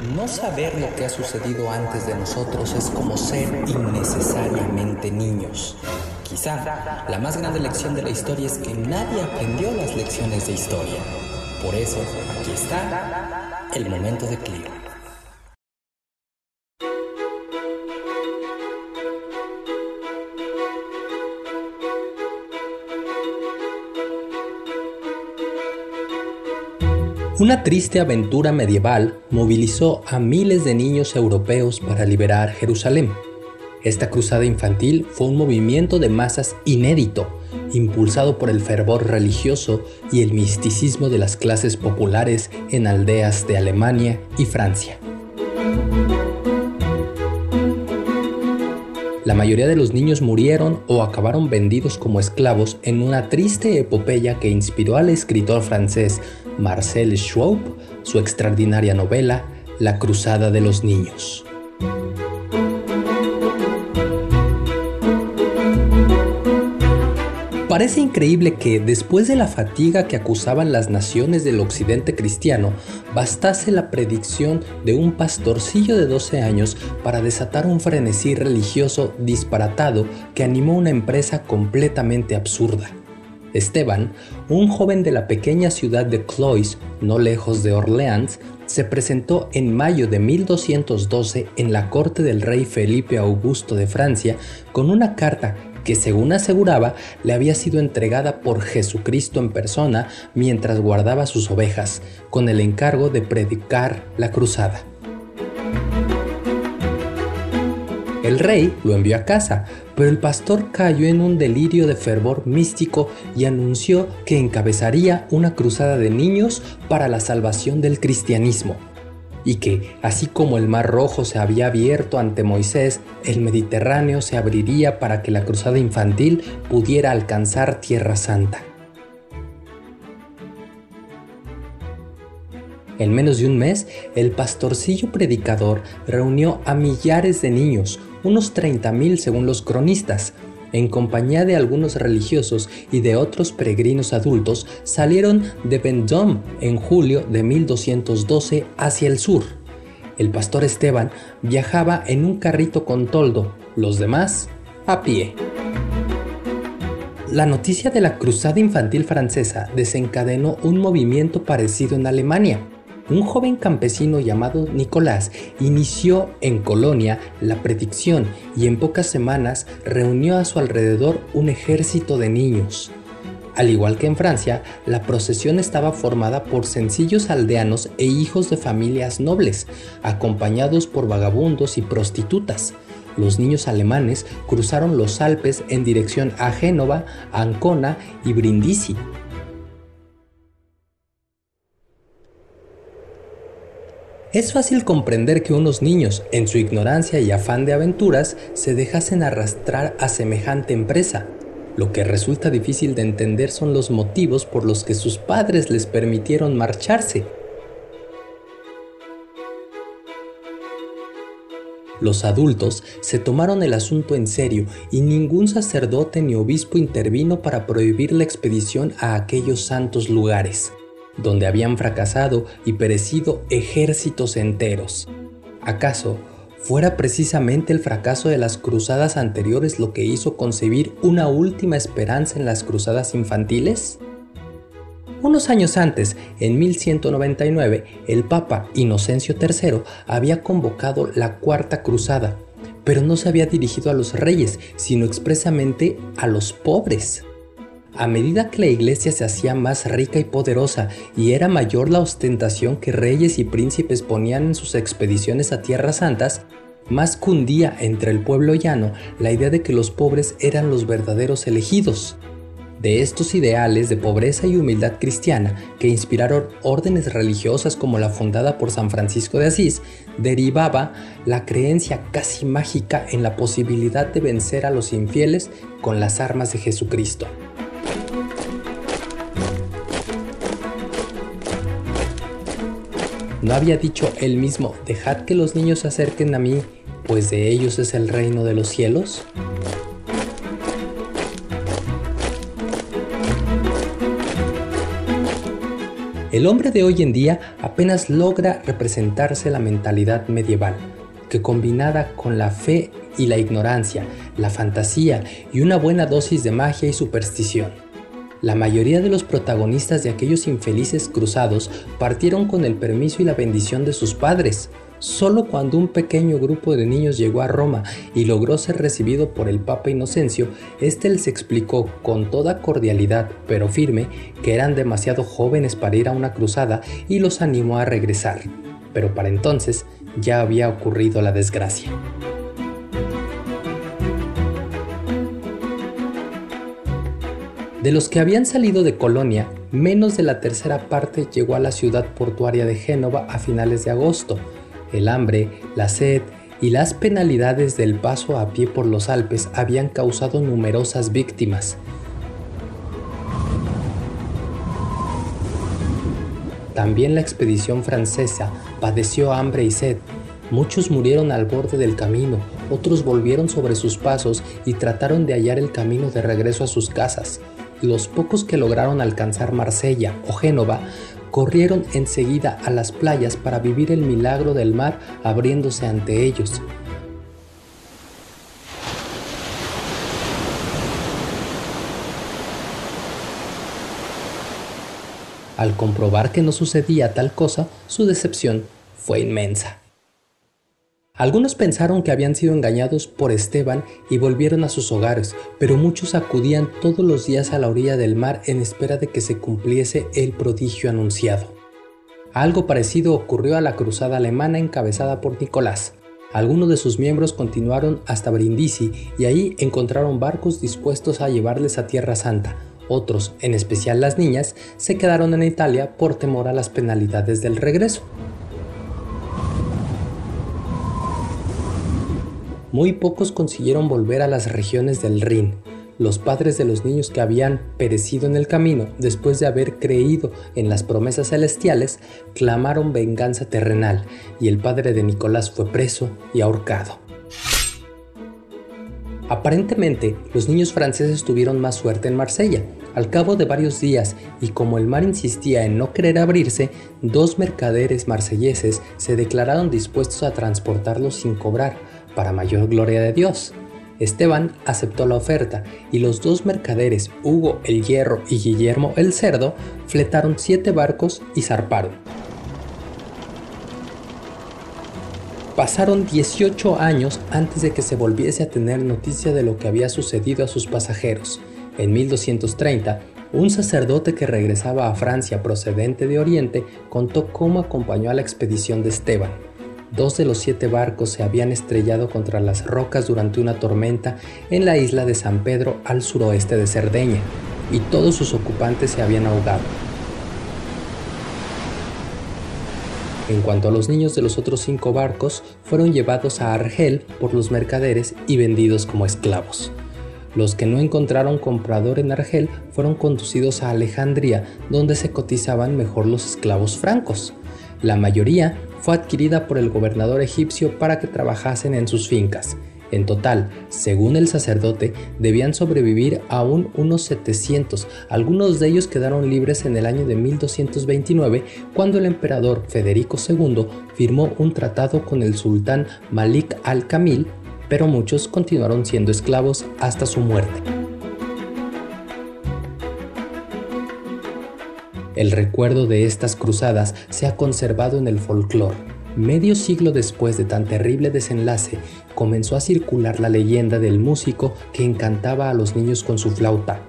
No saber lo que ha sucedido antes de nosotros es como ser innecesariamente niños. Quizá la más grande lección de la historia es que nadie aprendió las lecciones de historia. Por eso, aquí está el momento de Clio. Una triste aventura medieval movilizó a miles de niños europeos para liberar Jerusalén. Esta cruzada infantil fue un movimiento de masas inédito, impulsado por el fervor religioso y el misticismo de las clases populares en aldeas de Alemania y Francia. La mayoría de los niños murieron o acabaron vendidos como esclavos en una triste epopeya que inspiró al escritor francés Marcel Schwab su extraordinaria novela La Cruzada de los Niños. Parece increíble que, después de la fatiga que acusaban las naciones del occidente cristiano, bastase la predicción de un pastorcillo de 12 años para desatar un frenesí religioso disparatado que animó una empresa completamente absurda. Esteban, un joven de la pequeña ciudad de Cloyes, no lejos de Orleans, se presentó en mayo de 1212 en la corte del rey Felipe Augusto de Francia con una carta que según aseguraba le había sido entregada por Jesucristo en persona mientras guardaba sus ovejas, con el encargo de predicar la cruzada. El rey lo envió a casa, pero el pastor cayó en un delirio de fervor místico y anunció que encabezaría una cruzada de niños para la salvación del cristianismo y que, así como el Mar Rojo se había abierto ante Moisés, el Mediterráneo se abriría para que la cruzada infantil pudiera alcanzar Tierra Santa. En menos de un mes, el pastorcillo predicador reunió a millares de niños, unos 30.000 según los cronistas, en compañía de algunos religiosos y de otros peregrinos adultos, salieron de Vendôme en julio de 1212 hacia el sur. El pastor Esteban viajaba en un carrito con toldo, los demás a pie. La noticia de la cruzada infantil francesa desencadenó un movimiento parecido en Alemania un joven campesino llamado Nicolás inició en Colonia la predicción y en pocas semanas reunió a su alrededor un ejército de niños. Al igual que en Francia, la procesión estaba formada por sencillos aldeanos e hijos de familias nobles, acompañados por vagabundos y prostitutas. Los niños alemanes cruzaron los Alpes en dirección a Génova, Ancona y Brindisi, Es fácil comprender que unos niños, en su ignorancia y afán de aventuras, se dejasen arrastrar a semejante empresa. Lo que resulta difícil de entender son los motivos por los que sus padres les permitieron marcharse. Los adultos se tomaron el asunto en serio y ningún sacerdote ni obispo intervino para prohibir la expedición a aquellos santos lugares donde habían fracasado y perecido ejércitos enteros. ¿Acaso fuera precisamente el fracaso de las cruzadas anteriores lo que hizo concebir una última esperanza en las cruzadas infantiles? Unos años antes, en 1199, el Papa Inocencio III había convocado la Cuarta Cruzada, pero no se había dirigido a los reyes, sino expresamente a los pobres. A medida que la iglesia se hacía más rica y poderosa y era mayor la ostentación que reyes y príncipes ponían en sus expediciones a tierras santas, más cundía entre el pueblo llano la idea de que los pobres eran los verdaderos elegidos. De estos ideales de pobreza y humildad cristiana que inspiraron órdenes religiosas como la fundada por San Francisco de Asís, derivaba la creencia casi mágica en la posibilidad de vencer a los infieles con las armas de Jesucristo. ¿No había dicho él mismo, dejad que los niños se acerquen a mí, pues de ellos es el reino de los cielos? el hombre de hoy en día apenas logra representarse la mentalidad medieval, que combinada con la fe y la ignorancia, la fantasía y una buena dosis de magia y superstición. La mayoría de los protagonistas de aquellos infelices cruzados partieron con el permiso y la bendición de sus padres, Solo cuando un pequeño grupo de niños llegó a Roma y logró ser recibido por el Papa Inocencio, éste les explicó con toda cordialidad, pero firme, que eran demasiado jóvenes para ir a una cruzada y los animó a regresar. Pero para entonces ya había ocurrido la desgracia. De los que habían salido de Colonia, menos de la tercera parte llegó a la ciudad portuaria de Génova a finales de agosto, el hambre, la sed y las penalidades del paso a pie por los Alpes habían causado numerosas víctimas. También la expedición francesa padeció hambre y sed. Muchos murieron al borde del camino, otros volvieron sobre sus pasos y trataron de hallar el camino de regreso a sus casas. Los pocos que lograron alcanzar Marsella o Génova corrieron enseguida a las playas para vivir el milagro del mar abriéndose ante ellos. Al comprobar que no sucedía tal cosa, su decepción fue inmensa. Algunos pensaron que habían sido engañados por Esteban y volvieron a sus hogares, pero muchos acudían todos los días a la orilla del mar en espera de que se cumpliese el prodigio anunciado. Algo parecido ocurrió a la cruzada alemana encabezada por Nicolás. Algunos de sus miembros continuaron hasta Brindisi y ahí encontraron barcos dispuestos a llevarles a Tierra Santa. Otros, en especial las niñas, se quedaron en Italia por temor a las penalidades del regreso. Muy pocos consiguieron volver a las regiones del Rin. Los padres de los niños que habían perecido en el camino después de haber creído en las promesas celestiales clamaron venganza terrenal y el padre de Nicolás fue preso y ahorcado. Aparentemente, los niños franceses tuvieron más suerte en Marsella. Al cabo de varios días, y como el mar insistía en no querer abrirse, dos mercaderes marselleses se declararon dispuestos a transportarlos sin cobrar, para mayor gloria de Dios. Esteban aceptó la oferta y los dos mercaderes, Hugo el Hierro y Guillermo el Cerdo, fletaron siete barcos y zarparon. Pasaron 18 años antes de que se volviese a tener noticia de lo que había sucedido a sus pasajeros. En 1230, un sacerdote que regresaba a Francia procedente de Oriente contó cómo acompañó a la expedición de Esteban Dos de los siete barcos se habían estrellado contra las rocas durante una tormenta en la isla de San Pedro al suroeste de Cerdeña, y todos sus ocupantes se habían ahogado. En cuanto a los niños de los otros cinco barcos, fueron llevados a Argel por los mercaderes y vendidos como esclavos. Los que no encontraron comprador en Argel fueron conducidos a Alejandría, donde se cotizaban mejor los esclavos francos. La mayoría fue adquirida por el gobernador egipcio para que trabajasen en sus fincas. En total, según el sacerdote, debían sobrevivir aún unos 700. Algunos de ellos quedaron libres en el año de 1229, cuando el emperador Federico II firmó un tratado con el sultán Malik al-Kamil, pero muchos continuaron siendo esclavos hasta su muerte. El recuerdo de estas cruzadas se ha conservado en el folclore. Medio siglo después de tan terrible desenlace, comenzó a circular la leyenda del músico que encantaba a los niños con su flauta.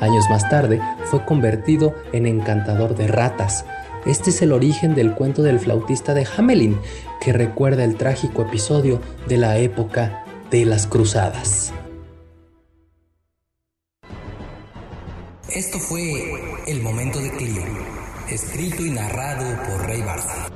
Años más tarde fue convertido en encantador de ratas. Este es el origen del cuento del flautista de Hamelin, que recuerda el trágico episodio de la época de las cruzadas. Esto fue El Momento de Clio, escrito y narrado por Rey Barça.